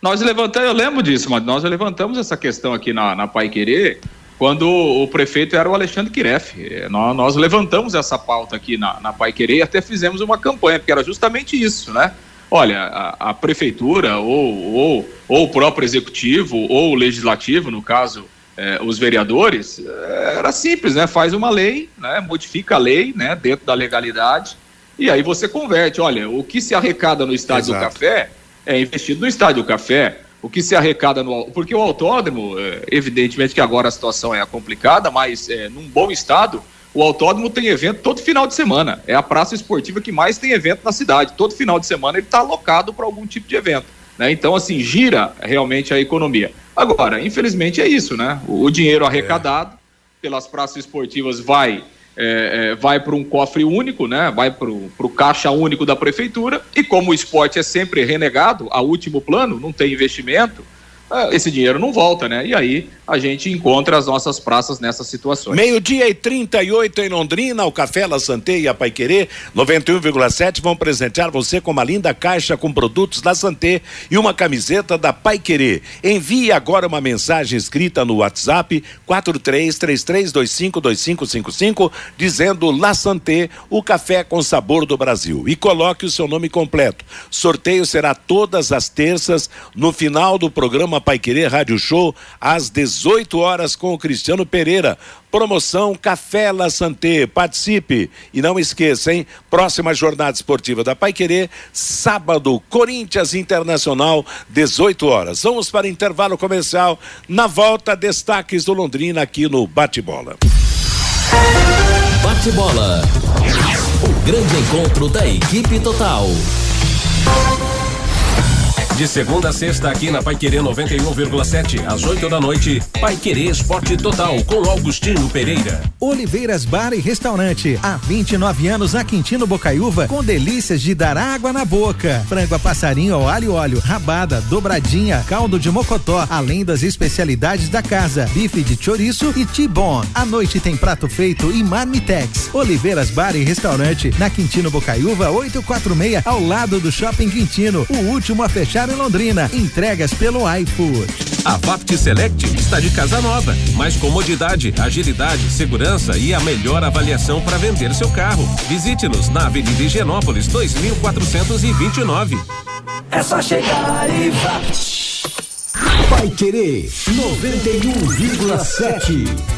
Nós levantamos, eu lembro disso, mas nós levantamos essa questão aqui na, na Pai Querer quando o prefeito era o Alexandre Kiref. Nós, nós levantamos essa pauta aqui na, na Pai Querer e até fizemos uma campanha, porque era justamente isso, né? Olha, a, a prefeitura ou, ou, ou o próprio executivo ou o legislativo, no caso é, os vereadores, é, era simples, né? Faz uma lei, né? modifica a lei né? dentro da legalidade, e aí você converte. Olha, o que se arrecada no Estádio do Café é investido no Estádio Café. O que se arrecada no. Porque o autódromo, é, evidentemente que agora a situação é complicada, mas é, num bom estado, o autódromo tem evento todo final de semana. É a praça esportiva que mais tem evento na cidade. Todo final de semana ele está alocado para algum tipo de evento. Né? Então, assim, gira realmente a economia. Agora, infelizmente é isso, né? O, dinheiro arrecadado é. pelas praças esportivas vai é, é, vai para um cofre único, né? Vai para o caixa único da prefeitura e como o esporte é sempre renegado a último plano, não tem investimento, esse dinheiro não volta, né? E aí a gente encontra as nossas praças nessas situações. Meio-dia e 38 em Londrina, o Café La Santé e a Paiquerê 91,7 vão presentear você com uma linda caixa com produtos da Santé e uma camiseta da Paiquerê. Envie agora uma mensagem escrita no WhatsApp 4333252555 dizendo La Santé, o café com sabor do Brasil e coloque o seu nome completo. Sorteio será todas as terças no final do programa Paiquerê Rádio Show às 18 18 horas com o Cristiano Pereira. Promoção Café La Santé. Participe. E não esqueça, hein? Próxima jornada esportiva da Pai Querer, sábado, Corinthians Internacional, 18 horas. Vamos para intervalo comercial. Na volta, destaques do Londrina aqui no Bate-Bola. Bate-Bola. O grande encontro da equipe total. De segunda a sexta, aqui na Paiquerê 91,7, às 8 da noite, Paiquerê Esporte Total, com Augustinho Pereira. Oliveiras Bar e Restaurante, há 29 anos na Quintino Bocaiúva, com delícias de dar água na boca. Frango a passarinho ao alho e óleo, rabada, dobradinha, caldo de mocotó, além das especialidades da casa, bife de chouriço e tibon. À noite tem prato feito e marmitex. Oliveiras Bar e Restaurante, na Quintino Bocaiúva 846, ao lado do Shopping Quintino, o último a fechar em Londrina. Entregas pelo iFood. A Vapt Select está de casa nova. Mais comodidade, agilidade, segurança e a melhor avaliação para vender seu carro. Visite-nos na Avenida Higienópolis 2429. É só chegar e Vapt. Vai querer 91,7.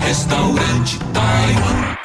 restaurante Taiwan.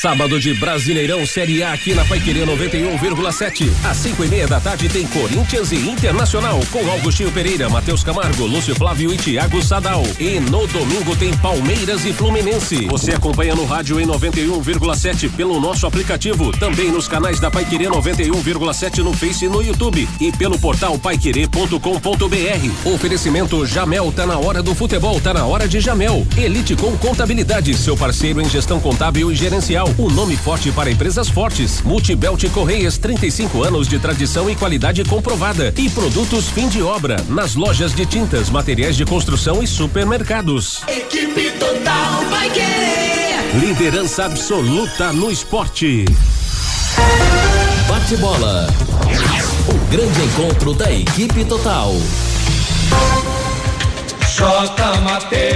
Sábado de Brasileirão Série A aqui na Paiquerê 91,7. Às 5 e meia da tarde tem Corinthians e Internacional com Augustinho Pereira, Matheus Camargo, Lúcio Flávio e Thiago Sadal. E no domingo tem Palmeiras e Fluminense. Você acompanha no rádio em 91,7 pelo nosso aplicativo, também nos canais da Paiquerê 91,7 no Face e no YouTube e pelo portal paiquerê.com.br. Oferecimento Jamel tá na hora do futebol, tá na hora de Jamel. Elite com contabilidade, seu parceiro em gestão contábil e gerencial o nome forte para empresas fortes. Multibelt Correias, 35 anos de tradição e qualidade comprovada. E produtos fim de obra, nas lojas de tintas, materiais de construção e supermercados. Equipe Total vai querer. Liderança absoluta no esporte. Bate bola. O grande encontro da equipe total.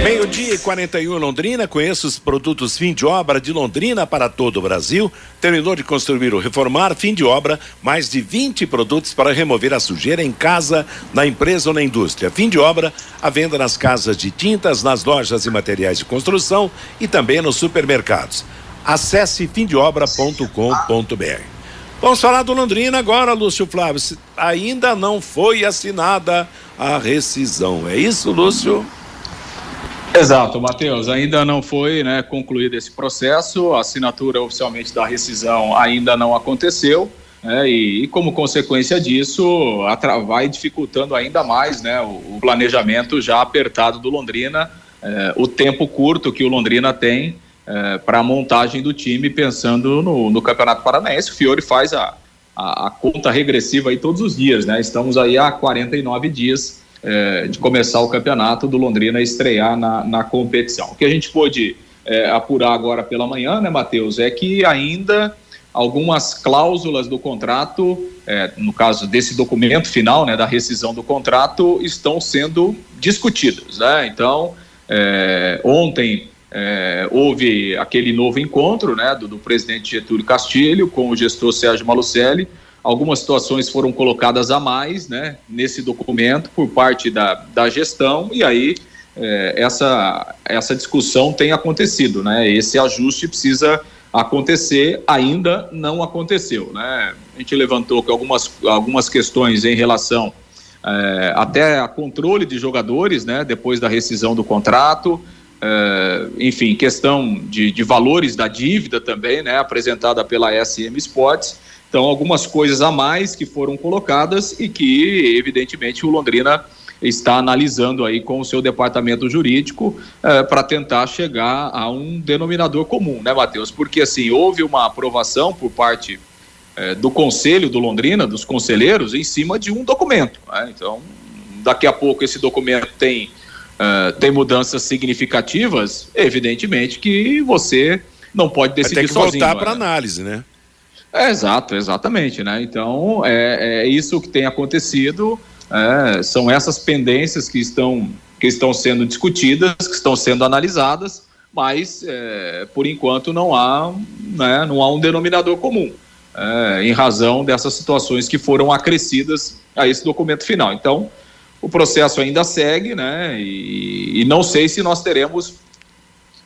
Meio-dia e 41 Londrina. Conheça os produtos fim de obra de Londrina para todo o Brasil. Terminou de construir ou reformar, fim de obra, mais de 20 produtos para remover a sujeira em casa, na empresa ou na indústria. Fim de obra, a venda nas casas de tintas, nas lojas e materiais de construção e também nos supermercados. Acesse fimdeobra.com.br. Vamos falar do Londrina agora, Lúcio Flávio. Ainda não foi assinada a rescisão. É isso, Lúcio? Exato, Matheus. Ainda não foi né, concluído esse processo, a assinatura oficialmente da rescisão ainda não aconteceu. Né, e, e, como consequência disso, vai dificultando ainda mais né, o, o planejamento já apertado do Londrina, é, o tempo curto que o Londrina tem é, para a montagem do time, pensando no, no Campeonato Paranaense. O Fiore faz a, a, a, conta regressiva aí todos os dias, né? Estamos aí há 49 dias é, de começar o campeonato do Londrina estrear na, na competição. O que a gente pôde é, apurar agora pela manhã, né, Matheus, é que ainda algumas cláusulas do contrato, é, no caso desse documento final, né, da rescisão do contrato, estão sendo discutidas. Né? Então, é, ontem é, houve aquele novo encontro né, do, do, presidente Getúlio Castilho com o gestor Sérgio Malucelli. Algumas situações foram colocadas a mais né, nesse documento por parte da, da gestão, e aí é, essa, essa discussão tem acontecido. Né? Esse ajuste precisa acontecer, ainda não aconteceu. Né? A gente levantou algumas, algumas questões em relação é, até a controle de jogadores, né, depois da rescisão do contrato, é, enfim, questão de, de, valores da dívida também, né, apresentada pela SM Sports. Então, algumas coisas a mais que foram colocadas e que, evidentemente, o Londrina está analisando aí com o seu departamento jurídico é, para tentar chegar a um denominador comum, né, Matheus? Porque, assim, houve uma aprovação por parte é, do Conselho do Londrina, dos conselheiros, em cima de um documento. Né? Então, daqui a pouco esse documento tem, uh, tem mudanças significativas, evidentemente que você não pode decidir Vai ter que sozinho. voltar para né? análise, né? É, exato, exatamente, né? Então, é, é isso que tem acontecido, é, são essas pendências que estão, que estão sendo discutidas, que estão sendo analisadas, mas, é, por enquanto, não há, né, não há um denominador comum é, em razão dessas situações que foram acrescidas a esse documento final. Então, o processo ainda segue, né? E, e não sei se nós teremos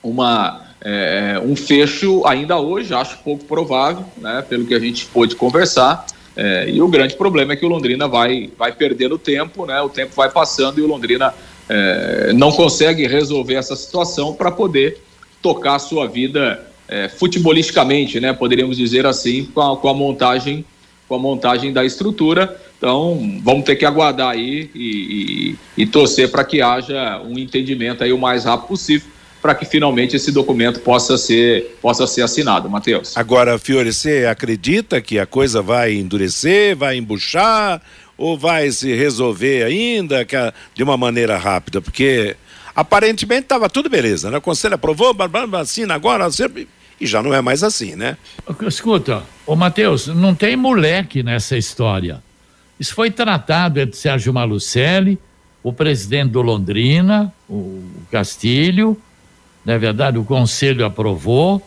uma, é, um fecho ainda hoje, acho pouco provável, né? Pelo que a gente pôde conversar. É, e o grande problema é que o Londrina vai, vai perdendo tempo, né? O tempo vai passando e o Londrina é, não consegue resolver essa situação para poder tocar a sua vida é, futebolisticamente, né, poderíamos dizer assim, com a, com a, montagem com a montagem da estrutura. Então, vamos ter que aguardar aí e, e, e torcer para que haja um entendimento aí o mais rápido possível para que finalmente esse documento possa ser possa ser assinado, Matheus. Agora, Fiore, você acredita que a coisa vai endurecer, vai embuchar ou vai se resolver ainda de uma maneira rápida? Porque aparentemente estava tudo beleza, né? O conselho aprovou, assina agora, sempre e já não é mais assim, né? Escuta, ô Matheus, não tem moleque nessa história. Isso foi tratado entre Sérgio Malucelli, o presidente do Londrina, o Castilho, na é verdade, o conselho aprovou.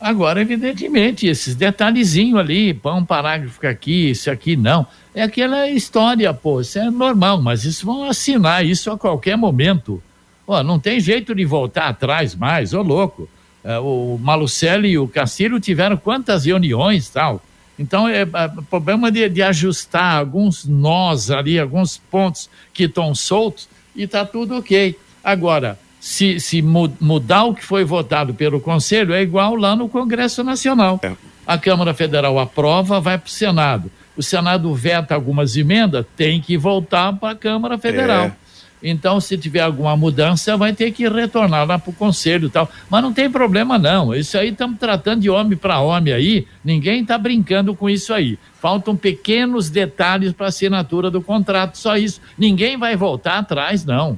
Agora, evidentemente, esses detalhezinhos ali, pão um parágrafo aqui, isso aqui não. É aquela história, pô, isso é normal, mas isso vão assinar isso a qualquer momento. Ó, não tem jeito de voltar atrás mais, ô louco. É, o Malucelli e o Castilho tiveram quantas reuniões tal. Então, é, é problema de, de, ajustar alguns nós ali, alguns pontos que estão soltos e está tudo ok. Agora, se, se mudar o que foi votado pelo Conselho, é igual lá no Congresso Nacional. É. A Câmara Federal aprova, vai para o Senado. O Senado veta algumas emendas, tem que voltar para a Câmara Federal. É. Então, se tiver alguma mudança, vai ter que retornar lá para o conselho e tal. Mas não tem problema, não. Isso aí estamos tratando de homem para homem aí. Ninguém está brincando com isso aí. Faltam pequenos detalhes para a assinatura do contrato, só isso. Ninguém vai voltar atrás, não.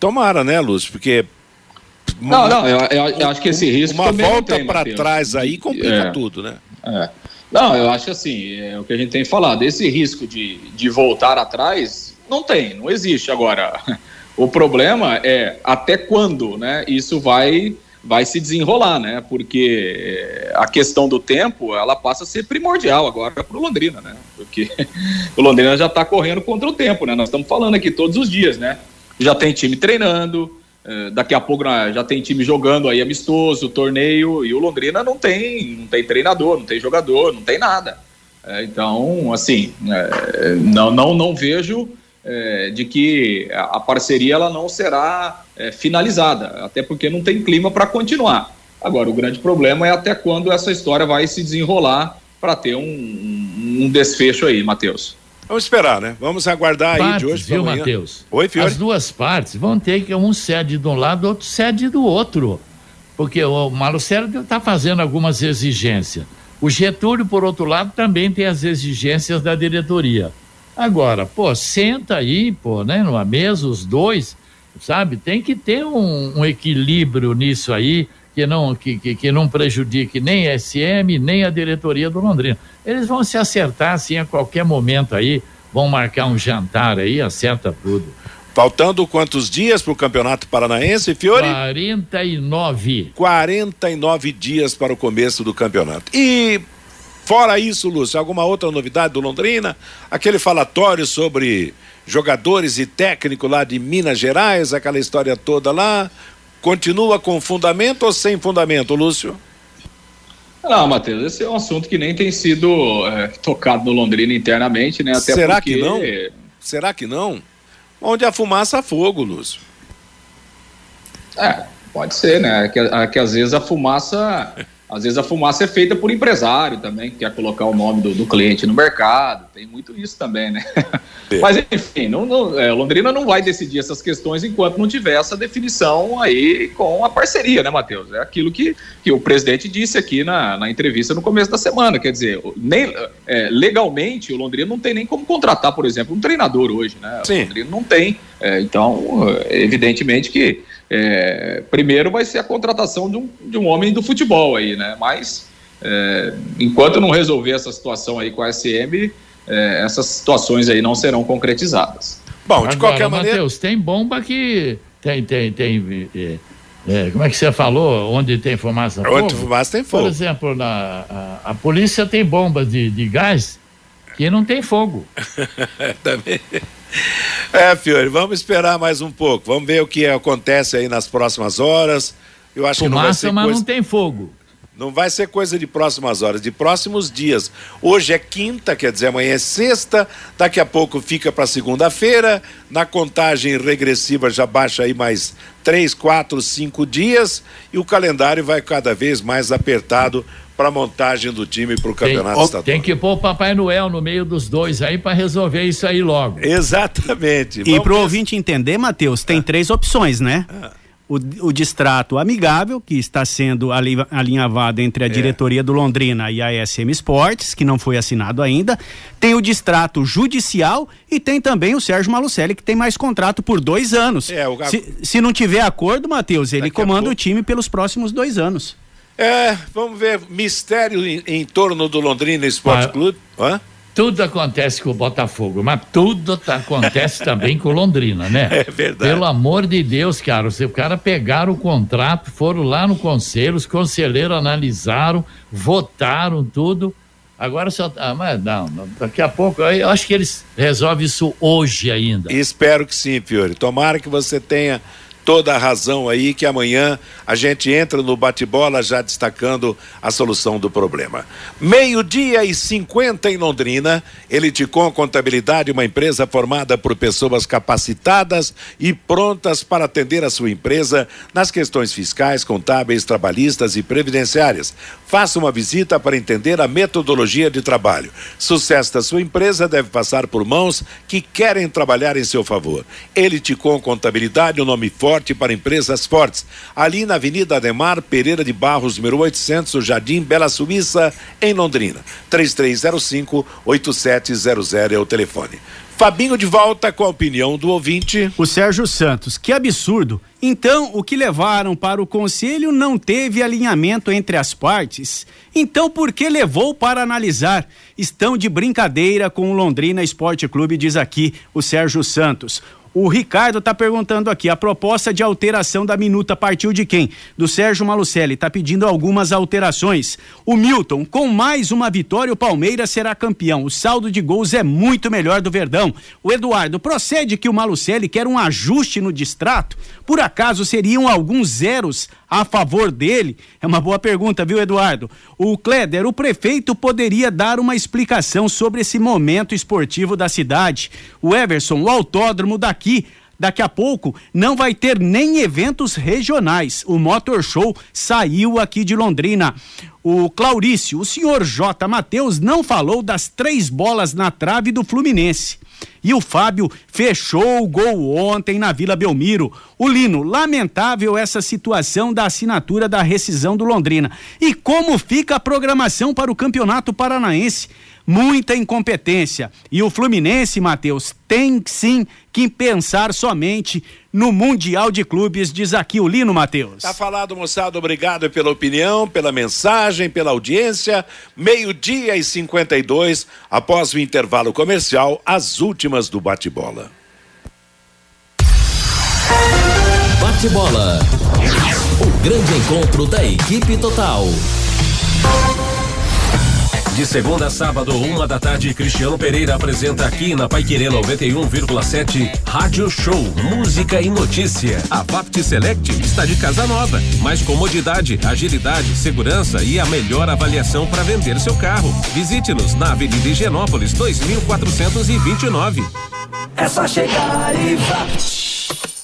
Tomara, né, Lúcio? Porque. Não, não, eu, eu, eu acho que esse risco. Uma volta para trás aí complica é, tudo, né? É. Não, eu acho assim, é o que a gente tem falado. Esse risco de, de voltar atrás não tem, não existe. Agora, o problema é até quando né, isso vai, vai se desenrolar, né? Porque eh, a questão do tempo ela passa a ser primordial agora para o Londrina, né? Porque o Londrina já está correndo contra o tempo, né? Nós estamos falando aqui todos os dias, né? Já tem time treinando, eh, daqui a pouco né, já tem time jogando aí amistoso, torneio, e o Londrina não tem, não tem treinador, não tem jogador, não tem nada. É, então, assim, é, não, não, não vejo é, de que a parceria ela não será é, finalizada, até porque não tem clima para continuar. Agora, o grande problema é até quando essa história vai se desenrolar para ter um, um, um, desfecho aí, Matheus. Vamos esperar, né? Vamos aguardar partes, aí de hoje para amanhã. Matheus? Oi, Fiore. As duas partes vão ter que um cede de um lado, outro cede do outro. Porque o Marcelo está fazendo algumas exigências. O Getúlio, por outro lado, também tem as exigências da diretoria. Agora, pô, senta aí, pô, né, numa mesa, os dois, sabe? Tem que ter um, um equilíbrio nisso aí, que não, que, que, que, não prejudique nem a SM, nem a diretoria do Londrina. Eles vão se acertar, assim, a qualquer momento aí, vão marcar um jantar aí, acerta tudo. Faltando quantos dias para o Campeonato Paranaense, Fiore? 49. 49 dias para o começo do campeonato. E fora isso, Lúcio, alguma outra novidade do Londrina? Aquele falatório sobre jogadores e técnico lá de Minas Gerais, aquela história toda lá, continua com fundamento ou sem fundamento, Lúcio? Não, Matheus, esse é um assunto que nem tem sido é, tocado no Londrina internamente, né? Até Será porque... que não? Será que não? Onde a fumaça há fogo, Lúcio. É, pode ser, né? Que, que às vezes a fumaça às vezes a fumaça é feita por empresário também, que quer colocar o nome do, do cliente no mercado. Tem muito isso também, né? É. Mas, enfim, não, não, é, Londrina não vai decidir essas questões enquanto não tiver essa definição aí com a parceria, né, Matheus? É aquilo que, que o presidente disse aqui na, na entrevista no começo da semana. Quer dizer, nem, é, legalmente, o Londrina não tem nem como contratar, por exemplo, um treinador hoje, né? Sim. O Londrina não tem. É, então, evidentemente que é, primeiro vai ser a contratação de um, de um homem do futebol aí, né? Mas é, enquanto não resolver essa situação aí com a SM, é, essas situações aí não serão concretizadas. Bom, de Agora, qualquer maneira. Matheus, tem bomba que tem, tem, tem. É, é, como é que você falou? Onde tem fumaça? Onde fumaça tem fogo. Por exemplo, na, a, a polícia tem bombas de, de gás que não tem fogo. Também. É, Fiore, vamos esperar mais um pouco. Vamos ver o que acontece aí nas próximas horas. Eu acho Fumaça, que não vai ser mas coisa... não tem fogo. Não vai ser coisa de próximas horas, de próximos dias. Hoje é quinta, quer dizer, amanhã é sexta, daqui a pouco fica para segunda-feira. Na contagem regressiva já baixa aí mais três, quatro, cinco dias e o calendário vai cada vez mais apertado para a montagem do time para o campeonato tem, estadual. Tem que pôr o Papai Noel no meio dos dois aí para resolver isso aí logo. Exatamente. E para o ouvinte entender, Matheus, tem ah. três opções, né? Ah. O, o distrato amigável, que está sendo alinhavado entre a é. diretoria do Londrina e a SM Esportes, que não foi assinado ainda. Tem o distrato judicial e tem também o Sérgio Malucelli, que tem mais contrato por dois anos. É, o... se, se não tiver acordo, Matheus, ele Daqui comanda o time pelos próximos dois anos. É, vamos ver, mistério em, em torno do Londrina Esporte ah, Clube. Hã? Tudo acontece com o Botafogo, mas tudo tá, acontece também com o Londrina, né? É verdade. Pelo amor de Deus, cara, se o cara pegaram o contrato, foram lá no conselho, os conselheiros analisaram, votaram tudo. Agora só. Ah, mas não, daqui a pouco. Eu acho que eles resolvem isso hoje ainda. Espero que sim, Fiore. Tomara que você tenha toda a razão aí que amanhã a gente entra no bate-bola já destacando a solução do problema. Meio-dia e 50 em Londrina, Eliticom Contabilidade, uma empresa formada por pessoas capacitadas e prontas para atender a sua empresa nas questões fiscais, contábeis, trabalhistas e previdenciárias. Faça uma visita para entender a metodologia de trabalho. Sucesso da sua empresa deve passar por mãos que querem trabalhar em seu favor. Eliticom Contabilidade, o nome forte para empresas fortes. Ali na Avenida Ademar Pereira de Barros, número 800, Jardim Bela Suíça, em Londrina. 3305-8700 é o telefone. Fabinho de volta com a opinião do ouvinte. O Sérgio Santos, que absurdo. Então, o que levaram para o conselho não teve alinhamento entre as partes. Então, por que levou para analisar? Estão de brincadeira com o Londrina Esporte Clube, diz aqui o Sérgio Santos. O Ricardo está perguntando aqui: a proposta de alteração da minuta partiu de quem? Do Sérgio Malucelli. Está pedindo algumas alterações. O Milton, com mais uma vitória, o Palmeiras será campeão. O saldo de gols é muito melhor do Verdão. O Eduardo, procede que o Malucelli quer um ajuste no distrato? Por acaso seriam alguns zeros a favor dele? É uma boa pergunta, viu, Eduardo? O Kleder, o prefeito poderia dar uma explicação sobre esse momento esportivo da cidade. O Everson, o autódromo daqui Daqui a pouco não vai ter nem eventos regionais. O Motor Show saiu aqui de Londrina. O Claurício, o senhor J. Matheus não falou das três bolas na trave do Fluminense. E o Fábio fechou o gol ontem na Vila Belmiro. O Lino, lamentável essa situação da assinatura da rescisão do Londrina. E como fica a programação para o Campeonato Paranaense? Muita incompetência. E o Fluminense, Matheus, tem sim que pensar somente no Mundial de Clubes, diz aqui o Lino Matheus. Tá falado, moçada. Obrigado pela opinião, pela mensagem, pela audiência. Meio-dia e 52, após o intervalo comercial, as últimas do bate-bola. Bate-bola. O grande encontro da equipe total. De segunda a sábado, uma da tarde, Cristiano Pereira apresenta aqui na Paiquerê 91,7 Rádio Show, música e notícia. A Vapt Select está de casa nova, mais comodidade, agilidade, segurança e a melhor avaliação para vender seu carro. Visite-nos na Avenida Higienópolis 2429. É só chegar e Vapt.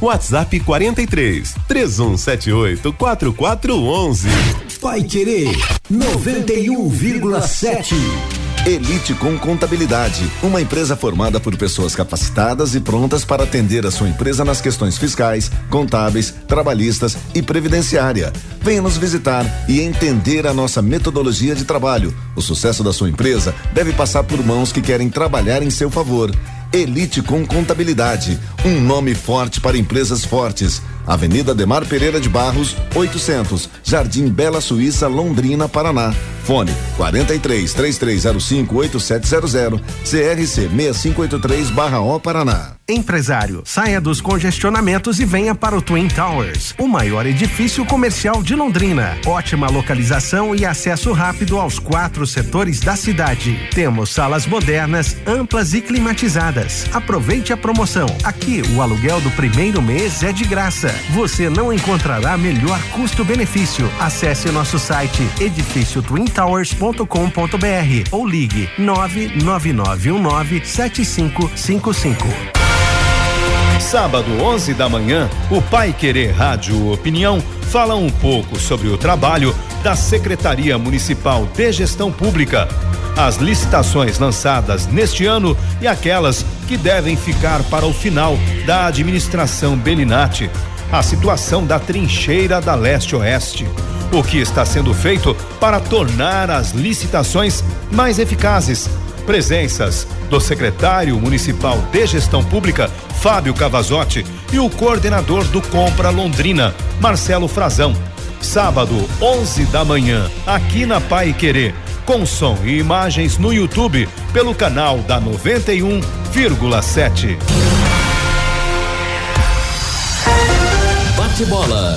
WhatsApp 43 3178 4411. Vai querer 91,7. Elite com Contabilidade, uma empresa formada por pessoas capacitadas e prontas para atender a sua empresa nas questões fiscais, contábeis, trabalhistas e previdenciária. Venha nos visitar e entender a nossa metodologia de trabalho. O sucesso da sua empresa deve passar por mãos que querem trabalhar em seu favor. Elite com Contabilidade, um nome forte para empresas fortes. Avenida Demar Pereira de Barros, 800, Jardim Bela Suíça, Londrina, Paraná. Fone 43 3305 8700 CRC 6583/O Paraná. Empresário, saia dos congestionamentos e venha para o Twin Towers, o maior edifício comercial de Londrina. Ótima localização e acesso rápido aos quatro setores da cidade. Temos salas modernas, amplas e climatizadas. Aproveite a promoção. Aqui o aluguel do primeiro mês é de graça. Você não encontrará melhor custo-benefício. Acesse nosso site edifício Twin towers.com.br ou ligue 999197555. Sábado, 11 da manhã, o Pai Querer Rádio Opinião fala um pouco sobre o trabalho da Secretaria Municipal de Gestão Pública, as licitações lançadas neste ano e aquelas que devem ficar para o final da administração Belinati, a situação da trincheira da Leste-Oeste o que está sendo feito para tornar as licitações mais eficazes. Presenças do secretário municipal de gestão pública, Fábio Cavazotti, e o coordenador do Compra Londrina, Marcelo Frazão. Sábado, 11 da manhã, aqui na Pai Querer, com som e imagens no YouTube, pelo canal da 91,7. Bate bola.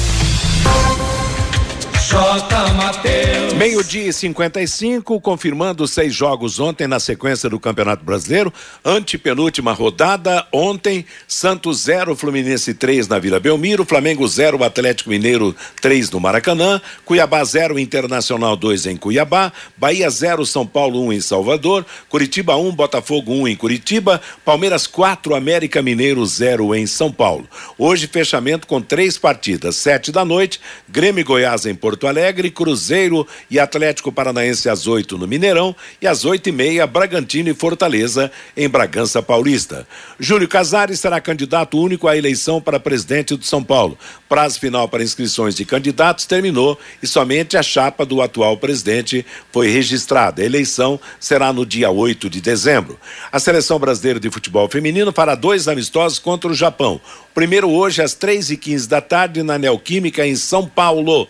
J. Meio-dia e 55, confirmando seis jogos ontem na sequência do Campeonato Brasileiro. Antepenúltima rodada, ontem, Santos 0, Fluminense 3 na Vila Belmiro, Flamengo 0, Atlético Mineiro 3 no Maracanã, Cuiabá 0, Internacional 2 em Cuiabá, Bahia 0, São Paulo 1 um em Salvador, Curitiba 1, um, Botafogo 1 um em Curitiba, Palmeiras 4, América Mineiro 0 em São Paulo. Hoje, fechamento com três partidas, sete da noite, Grêmio Goiás em Porto Porto Alegre, Cruzeiro e Atlético Paranaense às 8 no Mineirão e às oito e meia Bragantino e Fortaleza em Bragança Paulista. Júlio Casares será candidato único à eleição para presidente do São Paulo. Prazo final para inscrições de candidatos terminou e somente a chapa do atual presidente foi registrada. A eleição será no dia 8 de dezembro. A seleção brasileira de futebol feminino fará dois amistosos contra o Japão. Primeiro hoje às três e quinze da tarde na Neoquímica em São Paulo.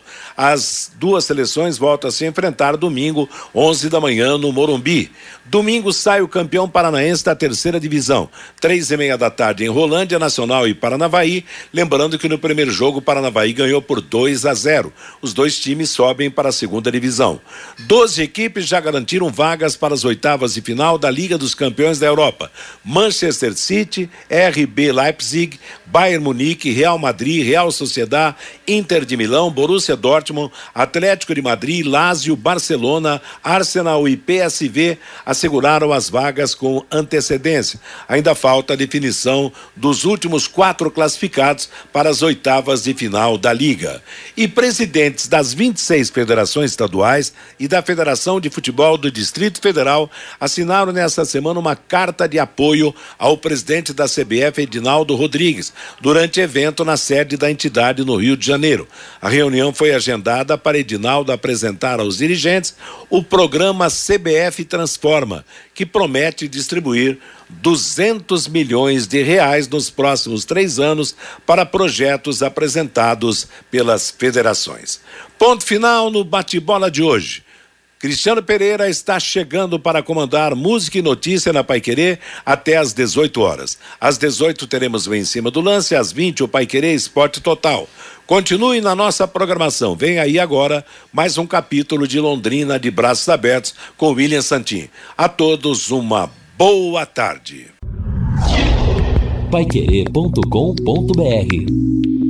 As duas seleções voltam a se enfrentar domingo, 11 da manhã, no Morumbi. Domingo sai o campeão paranaense da terceira divisão. Três e meia da tarde em Rolândia, Nacional e Paranavaí. Lembrando que no primeiro jogo Paranavaí ganhou por 2 a 0. Os dois times sobem para a segunda divisão. Doze equipes já garantiram vagas para as oitavas de final da Liga dos Campeões da Europa. Manchester City, RB Leipzig, Bayern Munique, Real Madrid, Real Sociedad, Inter de Milão, Borussia Dortmund, Atlético de Madrid, Lazio, Barcelona, Arsenal e PSV asseguraram as vagas com antecedência. Ainda falta a definição dos últimos quatro classificados para as oitavas de final da Liga. E presidentes das 26 federações estaduais e da Federação de Futebol do Distrito Federal assinaram nesta semana uma carta de apoio ao presidente da CBF, Edinaldo Rodrigues, durante evento na sede da entidade no Rio de Janeiro. A reunião foi agendada para Edinaldo apresentar aos dirigentes o programa CBF Transforma, que promete distribuir 200 milhões de reais nos próximos três anos para projetos apresentados pelas federações. Ponto final no bate-bola de hoje. Cristiano Pereira está chegando para comandar Música e Notícia na Paiquerê até às 18 horas. Às 18 teremos o Em Cima do Lance, às 20 o Paiquerê Esporte Total. Continue na nossa programação. Vem aí agora mais um capítulo de Londrina de Braços Abertos com William Santin. A todos uma boa tarde. Paiquerê.com.br